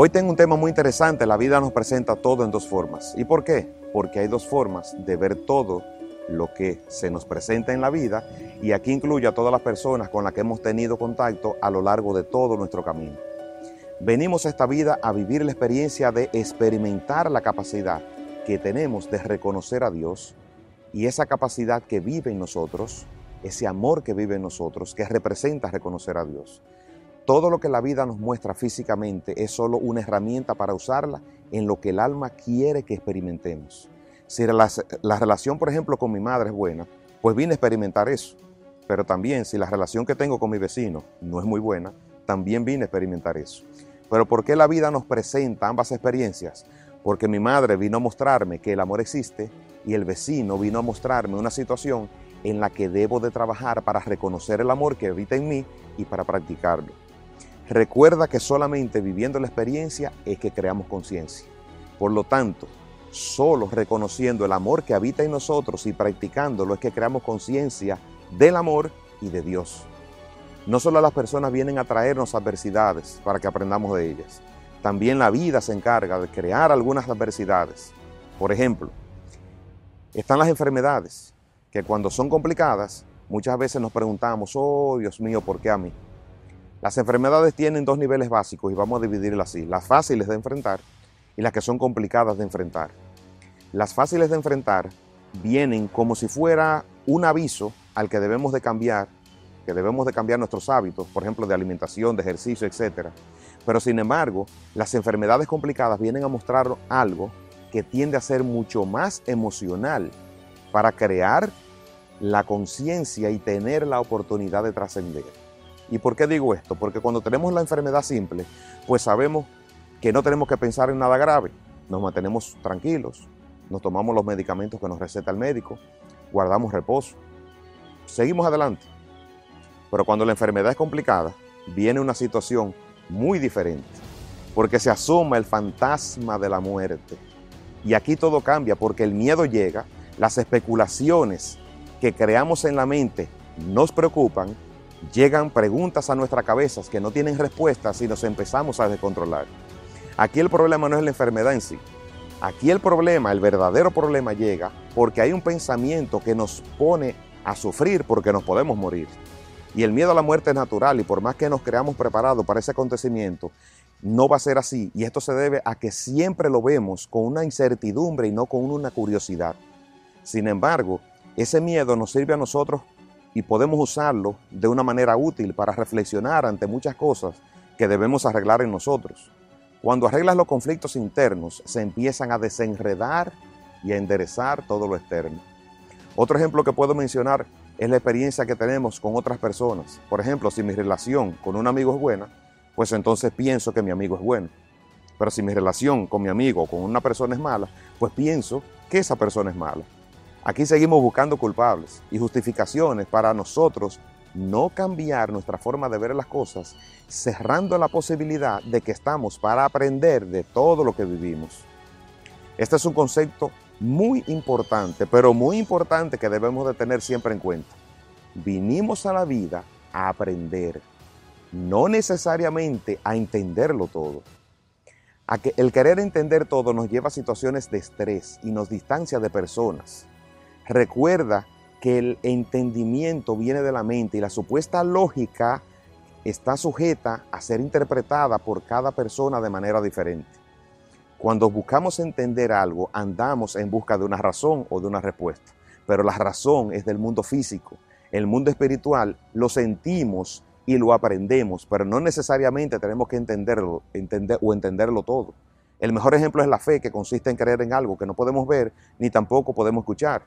Hoy tengo un tema muy interesante, la vida nos presenta todo en dos formas. ¿Y por qué? Porque hay dos formas de ver todo lo que se nos presenta en la vida y aquí incluye a todas las personas con las que hemos tenido contacto a lo largo de todo nuestro camino. Venimos a esta vida a vivir la experiencia de experimentar la capacidad que tenemos de reconocer a Dios y esa capacidad que vive en nosotros, ese amor que vive en nosotros, que representa reconocer a Dios. Todo lo que la vida nos muestra físicamente es solo una herramienta para usarla en lo que el alma quiere que experimentemos. Si la, la, relación, por ejemplo, con mi madre es buena, pues vine a experimentar eso. Pero también si la relación que tengo con mi vecino no es muy buena, también vine a experimentar eso. Pero ¿por qué la vida nos presenta ambas experiencias? Porque mi madre vino a mostrarme que el amor existe y el vecino vino a mostrarme una situación en la que debo de trabajar para reconocer el amor que habita en mí y para practicarlo. Recuerda que solamente viviendo la experiencia es que creamos conciencia. Por lo tanto, solo reconociendo el amor que habita en nosotros y practicándolo es que creamos conciencia del amor y de Dios. No solo las personas vienen a traernos adversidades para que aprendamos de ellas, también la vida se encarga de crear algunas adversidades. Por ejemplo, están las enfermedades, que cuando son complicadas, muchas veces nos preguntamos, oh Dios mío, ¿por qué a mí? Las enfermedades tienen dos niveles básicos y vamos a dividirlas así, las fáciles de enfrentar y las que son complicadas de enfrentar. Las fáciles de enfrentar vienen como si fuera un aviso al que debemos de cambiar, que debemos de cambiar nuestros hábitos, por ejemplo, de alimentación, de ejercicio, etc. Pero sin embargo, las enfermedades complicadas vienen a mostrar algo que tiende a ser mucho más emocional para crear la conciencia y tener la oportunidad de trascender. ¿Y por qué digo esto? Porque cuando tenemos la enfermedad simple, pues sabemos que no tenemos que pensar en nada grave. Nos mantenemos tranquilos, nos tomamos los medicamentos que nos receta el médico, guardamos reposo, seguimos adelante. Pero cuando la enfermedad es complicada, viene una situación muy diferente, porque se asoma el fantasma de la muerte. Y aquí todo cambia porque el miedo llega, las especulaciones que creamos en la mente nos preocupan, llegan preguntas a nuestras cabezas que no tienen respuestas y nos empezamos a descontrolar. Aquí el problema no es la enfermedad en sí. Aquí el problema, el verdadero problema llega porque hay un pensamiento que nos pone a sufrir porque nos podemos morir. Y el miedo a la muerte es natural y por más que nos creamos preparados para ese acontecimiento, no va a ser así. Y esto se debe a que siempre lo vemos con una incertidumbre y no con una curiosidad. Sin embargo, ese miedo nos sirve a nosotros y podemos usarlo de una manera útil para reflexionar ante muchas cosas que debemos arreglar en nosotros. Cuando arreglas los conflictos internos, se empiezan a desenredar y a enderezar todo lo externo. Otro ejemplo que puedo mencionar es la experiencia que tenemos con otras personas. Por ejemplo, si mi relación con un amigo es buena, pues entonces pienso que mi amigo es bueno. Pero si mi relación con mi amigo o con una persona es mala, pues pienso que esa persona es mala. Aquí seguimos buscando culpables y justificaciones para nosotros no cambiar nuestra forma de ver las cosas, cerrando la posibilidad de que estamos para aprender de todo lo que vivimos. Este es un concepto muy importante, pero muy importante que debemos de tener siempre en cuenta. Vinimos a la vida a aprender, no necesariamente a entenderlo todo. A que el querer entender todo nos lleva a situaciones de estrés y nos distancia de personas Recuerda que el entendimiento viene de la mente y la supuesta lógica está sujeta a ser interpretada por cada persona de manera diferente. Cuando buscamos entender algo, andamos en busca de una razón o de una respuesta, pero la razón es del mundo físico. El mundo espiritual lo sentimos y lo aprendemos, pero no necesariamente tenemos que entenderlo entender, o entenderlo todo. El mejor ejemplo es la fe, que consiste en creer en algo que no podemos ver ni tampoco podemos escuchar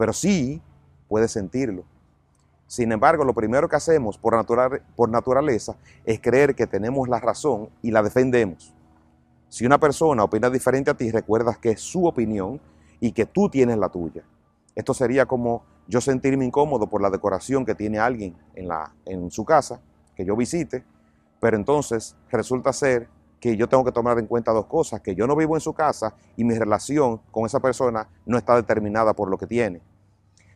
pero sí puede sentirlo. Sin embargo, lo primero que hacemos por, naturaleza es creer que tenemos la razón y la defendemos. Si una persona opina diferente a ti, recuerdas que es su opinión y que tú tienes la tuya. Esto sería como yo sentirme incómodo por la decoración que tiene alguien en su casa, que yo visite, pero entonces resulta ser que yo tengo que tomar en cuenta dos cosas, que yo no vivo en su casa y mi relación con esa persona no está determinada por lo que tiene.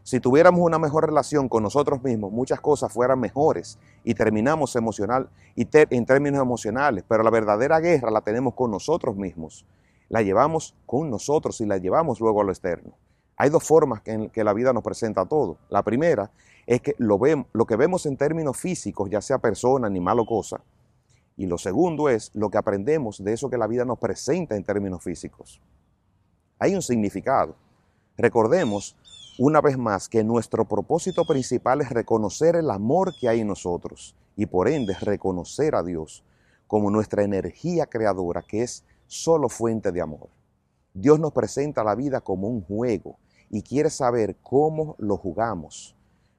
Si tuviéramos una mejor relación con nosotros mismos, muchas cosas fueran mejores y terminamos emocional y en términos emocionales, pero la verdadera guerra la tenemos con nosotros mismos. La llevamos con nosotros y la llevamos luego a lo externo. Hay dos formas en que la vida nos presenta todo. La primera es que lo, vemos, lo que vemos en términos físicos, ya sea persona, animal o cosa. Y lo segundo es lo que aprendemos de eso que la vida nos presenta en términos físicos. Hay un significado. Recordemos una vez más que nuestro propósito principal es reconocer el amor que hay en nosotros y por ende reconocer a Dios como nuestra energía creadora que es solo fuente de amor. Dios nos presenta la vida como un juego y quiere saber cómo lo jugamos,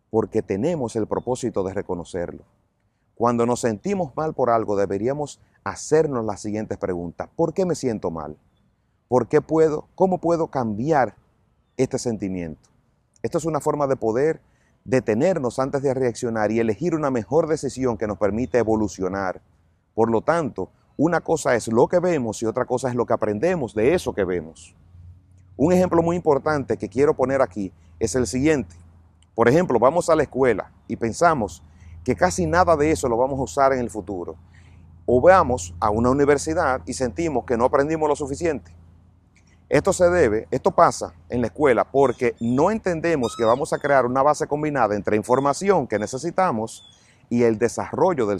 porque tenemos el propósito de reconocerlo. Cuando nos sentimos mal por algo, deberíamos hacernos las siguientes preguntas. ¿Por qué me siento mal? ¿Por qué puedo? ¿Cómo puedo cambiar este sentimiento? Esto es una forma de poder detenernos antes de reaccionar y elegir una mejor decisión que nos permite evolucionar. Por lo tanto, una cosa es lo que vemos y otra cosa es lo que aprendemos de eso que vemos. Un ejemplo muy importante que quiero poner aquí es el siguiente. Por ejemplo, vamos a la escuela y pensamos que casi nada de eso lo vamos a usar en el futuro. O vamos a una universidad y sentimos que no aprendimos lo suficiente. Esto se debe, esto pasa en la escuela porque no entendemos que vamos a crear una base combinada entre información que necesitamos y el desarrollo del,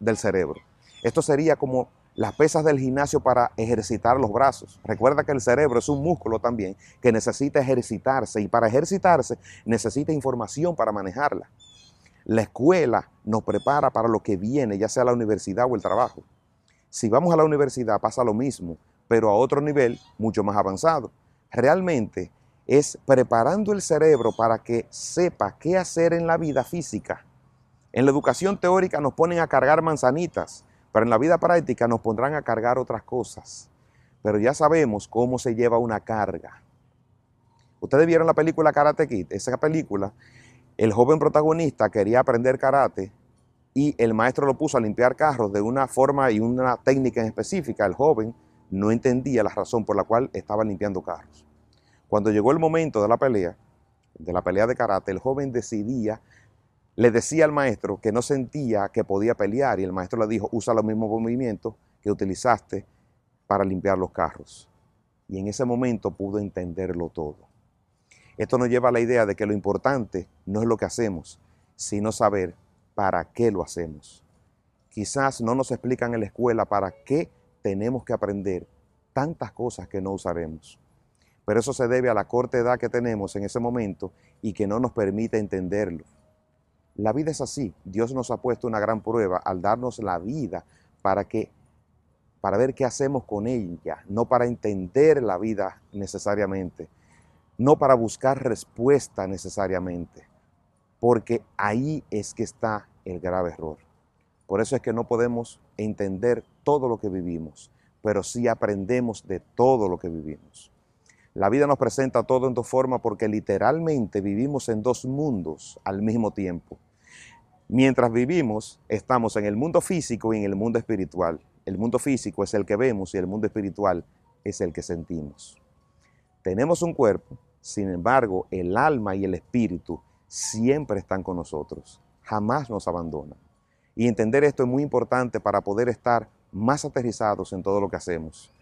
del cerebro. Esto sería como las pesas del gimnasio para ejercitar los brazos. Recuerda que el cerebro es un músculo también que necesita ejercitarse y para ejercitarse necesita información para manejarla. La escuela nos prepara para lo que viene, ya sea la universidad o el trabajo. Si vamos a la universidad pasa lo mismo, pero a otro nivel mucho más avanzado. Realmente es preparando el cerebro para que sepa qué hacer en la vida física. En la educación teórica nos ponen a cargar manzanitas, pero en la vida práctica nos pondrán a cargar otras cosas. Pero ya sabemos cómo se lleva una carga. Ustedes vieron la película Karate Kid. Esa película, el joven protagonista quería aprender karate y el maestro lo puso a limpiar carros de una forma y una técnica en específica. El joven no entendía la razón por la cual estaba limpiando carros. Cuando llegó el momento de la pelea, de la pelea de karate, el joven decidía le decía al maestro que no sentía que podía pelear y el maestro le dijo, usa los mismos movimientos que utilizaste para limpiar los carros. Y en ese momento pudo entenderlo todo. Esto nos lleva a la idea de que lo importante no es lo que hacemos, sino saber para qué lo hacemos. Quizás no nos explican en la escuela para qué tenemos que aprender tantas cosas que no usaremos. Pero eso se debe a la corta edad que tenemos en ese momento y que no nos permite entenderlo. La vida es así. Dios nos ha puesto una gran prueba al darnos la vida para que para ver qué hacemos con ella, no para entender la vida necesariamente, no para buscar respuesta necesariamente, porque ahí es que está el grave error. Por eso es que no podemos entender todo lo que vivimos, pero sí aprendemos de todo lo que vivimos. La vida nos presenta todo en dos formas porque literalmente vivimos en dos mundos al mismo tiempo. Mientras vivimos, estamos en el mundo físico y en el mundo espiritual. El mundo físico es el que vemos y el mundo espiritual es el que sentimos. Tenemos un cuerpo, sin embargo, el alma y el espíritu siempre están con nosotros, jamás nos abandonan. Y entender esto es muy importante para poder estar más aterrizados en todo lo que hacemos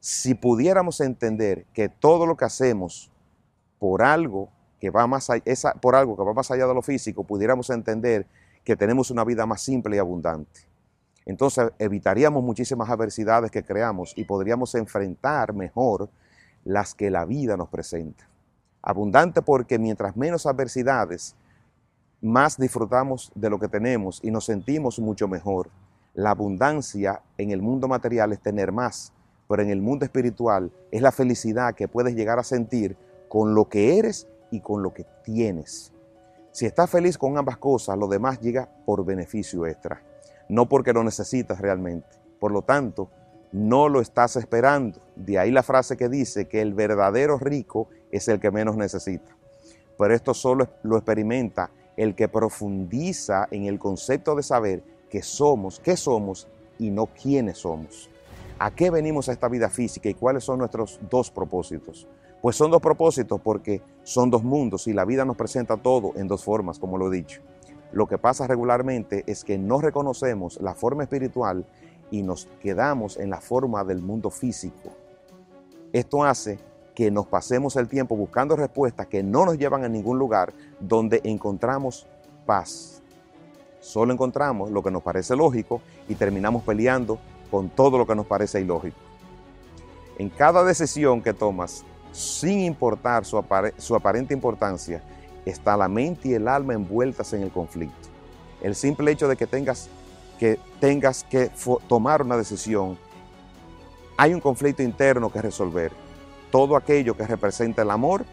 si pudiéramos entender que todo lo que hacemos por algo que va más allá, por algo que va más allá de lo físico, pudiéramos entender que tenemos una vida más simple y abundante. Entonces evitaríamos muchísimas adversidades que creamos y podríamos enfrentar mejor las que la vida nos presenta. Abundante porque mientras menos adversidades, más disfrutamos de lo que tenemos y nos sentimos mucho mejor. La abundancia en el mundo material es tener más, pero en el mundo espiritual es la felicidad que puedes llegar a sentir con lo que eres y con lo que tienes. Si estás feliz con ambas cosas, lo demás llega por beneficio extra, no porque lo necesitas realmente. Por lo tanto, no lo estás esperando. De ahí la frase que dice que el verdadero rico es el que menos necesita. Pero esto solo lo experimenta el que profundiza en el concepto de saber que somos, qué somos y no quiénes somos. ¿A qué venimos a esta vida física y cuáles son nuestros dos propósitos? Pues son dos propósitos porque son dos mundos y la vida nos presenta todo en dos formas, como lo he dicho. Lo que pasa regularmente es que no reconocemos la forma espiritual y nos quedamos en la forma del mundo físico. Esto hace que nos pasemos el tiempo buscando respuestas que no nos llevan a ningún lugar donde encontramos paz. Solo encontramos lo que nos parece lógico y terminamos peleando con todo lo que nos parece ilógico. En cada decisión que tomas, sin importar su, su aparente importancia, está la mente y el alma envueltas en el conflicto. El simple hecho de que tengas que, tengas que tomar una decisión, hay un conflicto interno que resolver. Todo aquello que representa el amor,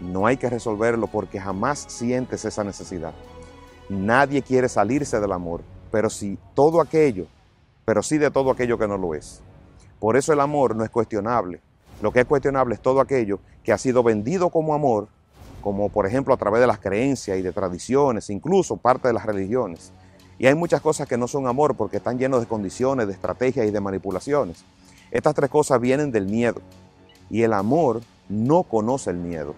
no hay que resolverlo porque jamás sientes esa necesidad. Nadie quiere salirse del amor, pero si todo aquello, pero sí de todo aquello que no lo es. Por eso el amor no es cuestionable. Lo que es cuestionable es todo aquello que ha sido vendido como amor como por ejemplo a través de las creencias y de tradiciones, incluso parte de las religiones. Y hay muchas cosas que no son amor porque están llenos de condiciones, de estrategias y de manipulaciones. Estas tres cosas vienen del miedo. Y el amor no conoce el miedo.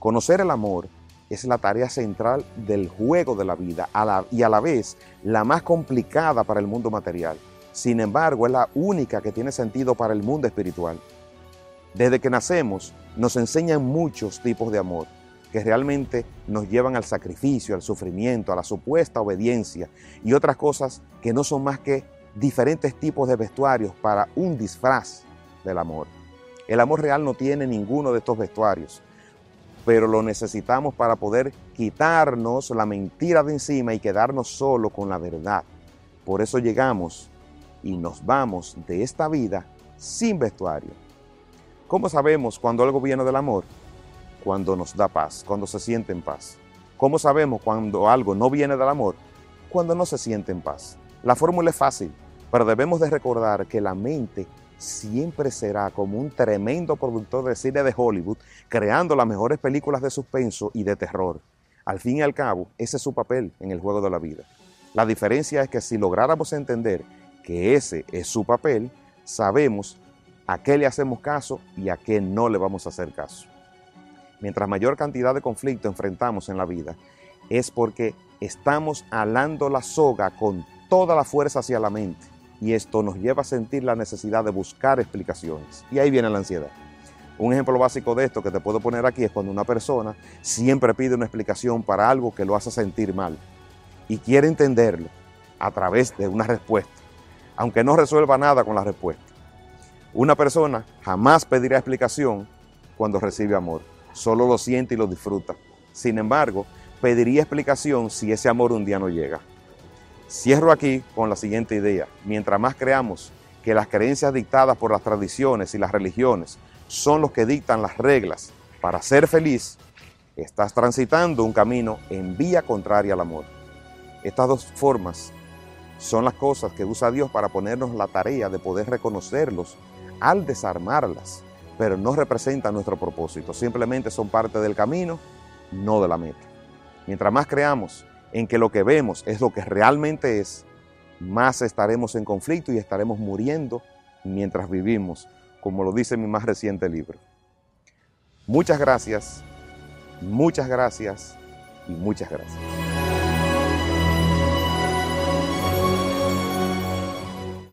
Conocer el amor es la tarea central del juego de la vida y a la vez la más complicada para el mundo material. Sin embargo, es la única que tiene sentido para el mundo espiritual. Desde que nacemos nos enseñan muchos tipos de amor que realmente nos llevan al sacrificio, al sufrimiento, a la supuesta obediencia y otras cosas que no son más que diferentes tipos de vestuarios para un disfraz del amor. El amor real no tiene ninguno de estos vestuarios, pero lo necesitamos para poder quitarnos la mentira de encima y quedarnos solo con la verdad. Por eso llegamos y nos vamos de esta vida sin vestuario ¿Cómo sabemos cuando algo viene del amor? Cuando nos da paz, cuando se siente en paz. ¿Cómo sabemos cuando algo no viene del amor? Cuando no se siente en paz. La fórmula es fácil, pero debemos de recordar que la mente siempre será como un tremendo productor de cine de Hollywood, creando las mejores películas de suspenso y de terror. Al fin y al cabo, ese es su papel en el juego de la vida. La diferencia es que si lográramos entender que ese es su papel, sabemos a qué le hacemos caso y a qué no le vamos a hacer caso. Mientras mayor cantidad de conflicto enfrentamos en la vida, es porque estamos alando la soga con toda la fuerza hacia la mente y esto nos lleva a sentir la necesidad de buscar explicaciones. Y ahí viene la ansiedad. Un ejemplo básico de esto que te puedo poner aquí es cuando una persona siempre pide una explicación para algo que lo hace sentir mal y quiere entenderlo a través de una respuesta, aunque no resuelva nada con la respuesta. Una persona jamás pedirá explicación cuando recibe amor, solo lo siente y lo disfruta. Sin embargo, pediría explicación si ese amor un día no llega. Cierro aquí con la siguiente idea. Mientras más creamos que las creencias dictadas por las tradiciones y las religiones son los que dictan las reglas para ser feliz, estás transitando un camino en vía contraria al amor. Estas dos formas son las cosas que usa Dios para ponernos la tarea de poder reconocerlos al desarmarlas, pero no representan nuestro propósito, simplemente son parte del camino, no de la meta. Mientras más creamos en que lo que vemos es lo que realmente es, más estaremos en conflicto y estaremos muriendo mientras vivimos, como lo dice mi más reciente libro. Muchas gracias, muchas gracias y muchas gracias.